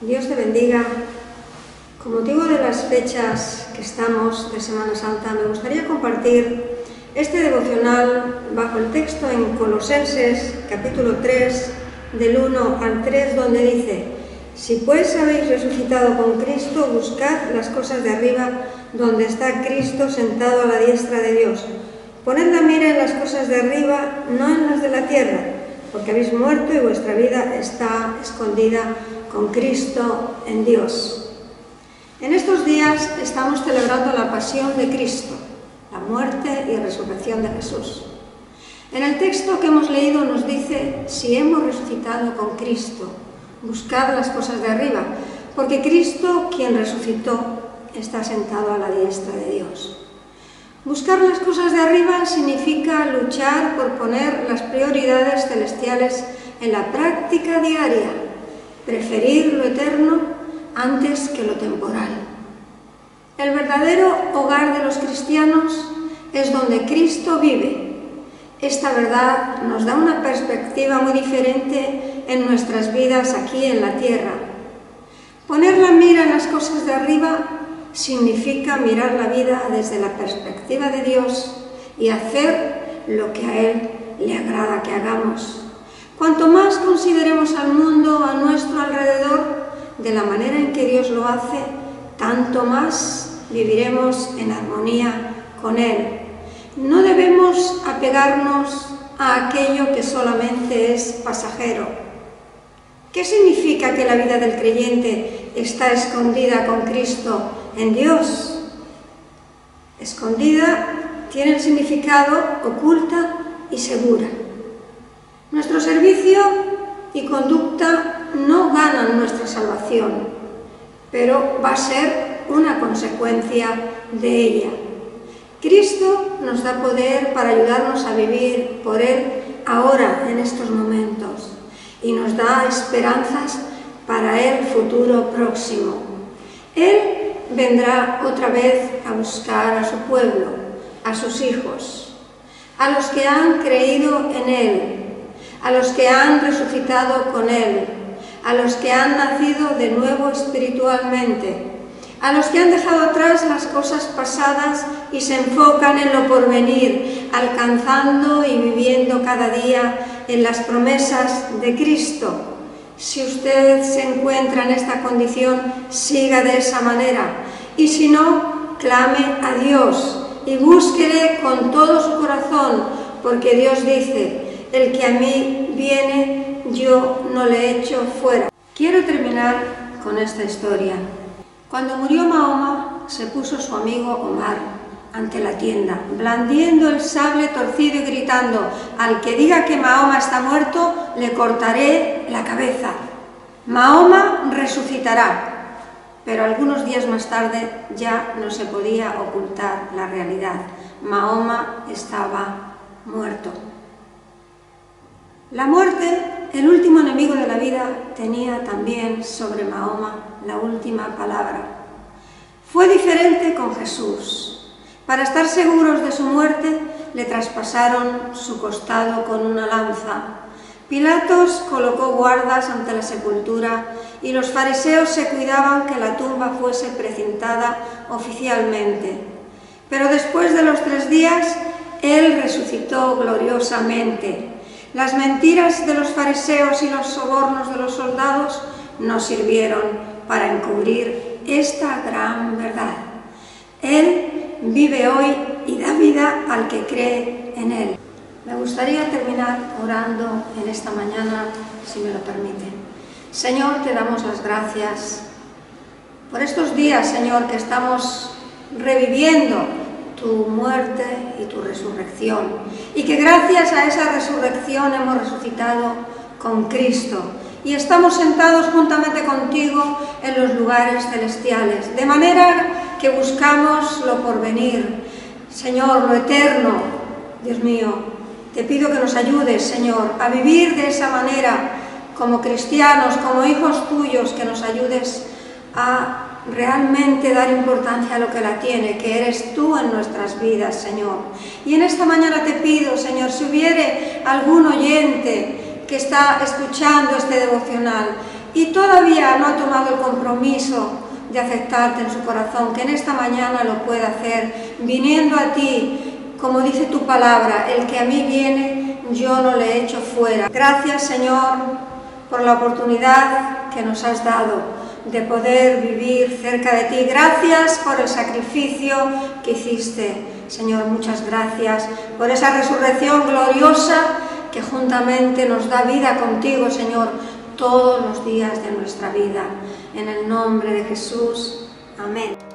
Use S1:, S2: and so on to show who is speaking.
S1: Dios te bendiga. Con motivo de las fechas que estamos de Semana Santa, me gustaría compartir este devocional bajo el texto en Colosenses capítulo 3, del 1 al 3, donde dice, Si pues habéis resucitado con Cristo, buscad las cosas de arriba, donde está Cristo sentado a la diestra de Dios. Poned la mira en las cosas de arriba, no en las de la tierra, porque habéis muerto y vuestra vida está escondida con Cristo en Dios. En estos días estamos celebrando la pasión de Cristo, la muerte y resurrección de Jesús. En el texto que hemos leído nos dice, si hemos resucitado con Cristo, buscad las cosas de arriba, porque Cristo, quien resucitó, está sentado a la diestra de Dios. Buscar las cosas de arriba significa luchar por poner las prioridades celestiales en la práctica diaria, preferir lo eterno antes que lo temporal. El verdadero hogar de los cristianos es donde Cristo vive. Esta verdad nos da una perspectiva muy diferente en nuestras vidas aquí en la tierra. Poner la mira en las cosas de arriba significa mirar la vida desde la perspectiva de Dios y hacer lo que a Él le agrada que hagamos. Cuanto más consideremos al mundo a nuestro alrededor de la manera en que Dios lo hace, tanto más viviremos en armonía con Él. No debemos apegarnos a aquello que solamente es pasajero. ¿Qué significa que la vida del creyente está escondida con Cristo en Dios? Escondida tiene el significado oculta y segura. Nuestro servicio y conducta no ganan nuestra salvación, pero va a ser una consecuencia de ella. Cristo nos da poder para ayudarnos a vivir por Él ahora, en estos momentos, y nos da esperanzas para el futuro próximo. Él vendrá otra vez a buscar a su pueblo, a sus hijos, a los que han creído en Él, a los que han resucitado con Él, a los que han nacido de nuevo espiritualmente, a los que han dejado atrás las cosas pasadas y se enfocan en lo porvenir, alcanzando y viviendo cada día en las promesas de Cristo. Si usted se encuentra en esta condición, siga de esa manera. Y si no, clame a Dios y búsquele con todo su corazón, porque Dios dice, el que a mí viene, yo no le echo fuera. Quiero terminar con esta historia. Cuando murió Mahoma, se puso su amigo Omar ante la tienda, blandiendo el sable torcido y gritando, al que diga que Mahoma está muerto, le cortaré la cabeza. Mahoma resucitará. Pero algunos días más tarde ya no se podía ocultar la realidad. Mahoma estaba muerto. La muerte, el último enemigo de la vida, tenía también sobre Mahoma la última palabra. Fue diferente con Jesús. Para estar seguros de su muerte, le traspasaron su costado con una lanza. Pilatos colocó guardas ante la sepultura y los fariseos se cuidaban que la tumba fuese precintada oficialmente. Pero después de los tres días, Él resucitó gloriosamente. Las mentiras de los fariseos y los sobornos de los soldados no sirvieron para encubrir esta gran verdad. Él vive hoy y da vida al que cree en Él. Me gustaría terminar orando en esta mañana, si me lo permite. Señor, te damos las gracias por estos días, Señor, que estamos reviviendo tu muerte y tu resurrección. Y que gracias a esa resurrección hemos resucitado con Cristo. Y estamos sentados juntamente contigo en los lugares celestiales. De manera que buscamos lo porvenir. Señor, lo eterno. Dios mío, te pido que nos ayudes, Señor, a vivir de esa manera como cristianos, como hijos tuyos, que nos ayudes a realmente dar importancia a lo que la tiene, que eres tú en nuestras vidas, Señor. Y en esta mañana te pido, Señor, si hubiere algún oyente que está escuchando este devocional y todavía no ha tomado el compromiso de aceptarte en su corazón, que en esta mañana lo pueda hacer, viniendo a ti, como dice tu palabra, el que a mí viene, yo no le echo fuera. Gracias, Señor, por la oportunidad que nos has dado de poder vivir cerca de ti. Gracias por el sacrificio que hiciste, Señor, muchas gracias por esa resurrección gloriosa que juntamente nos da vida contigo, Señor, todos los días de nuestra vida. En el nombre de Jesús. Amén.